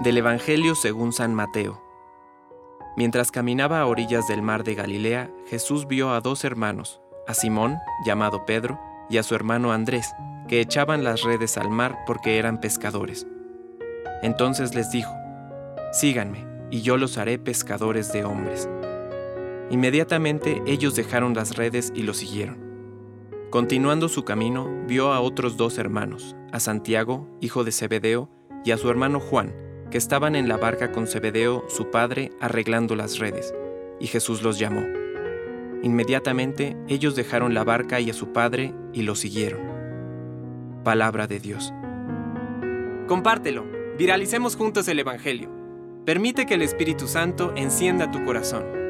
Del Evangelio según San Mateo. Mientras caminaba a orillas del mar de Galilea, Jesús vio a dos hermanos, a Simón, llamado Pedro, y a su hermano Andrés, que echaban las redes al mar porque eran pescadores. Entonces les dijo, Síganme, y yo los haré pescadores de hombres. Inmediatamente ellos dejaron las redes y lo siguieron. Continuando su camino, vio a otros dos hermanos, a Santiago, hijo de Zebedeo, y a su hermano Juan, que estaban en la barca con Zebedeo, su padre, arreglando las redes, y Jesús los llamó. Inmediatamente ellos dejaron la barca y a su padre y lo siguieron. Palabra de Dios. Compártelo, viralicemos juntos el Evangelio. Permite que el Espíritu Santo encienda tu corazón.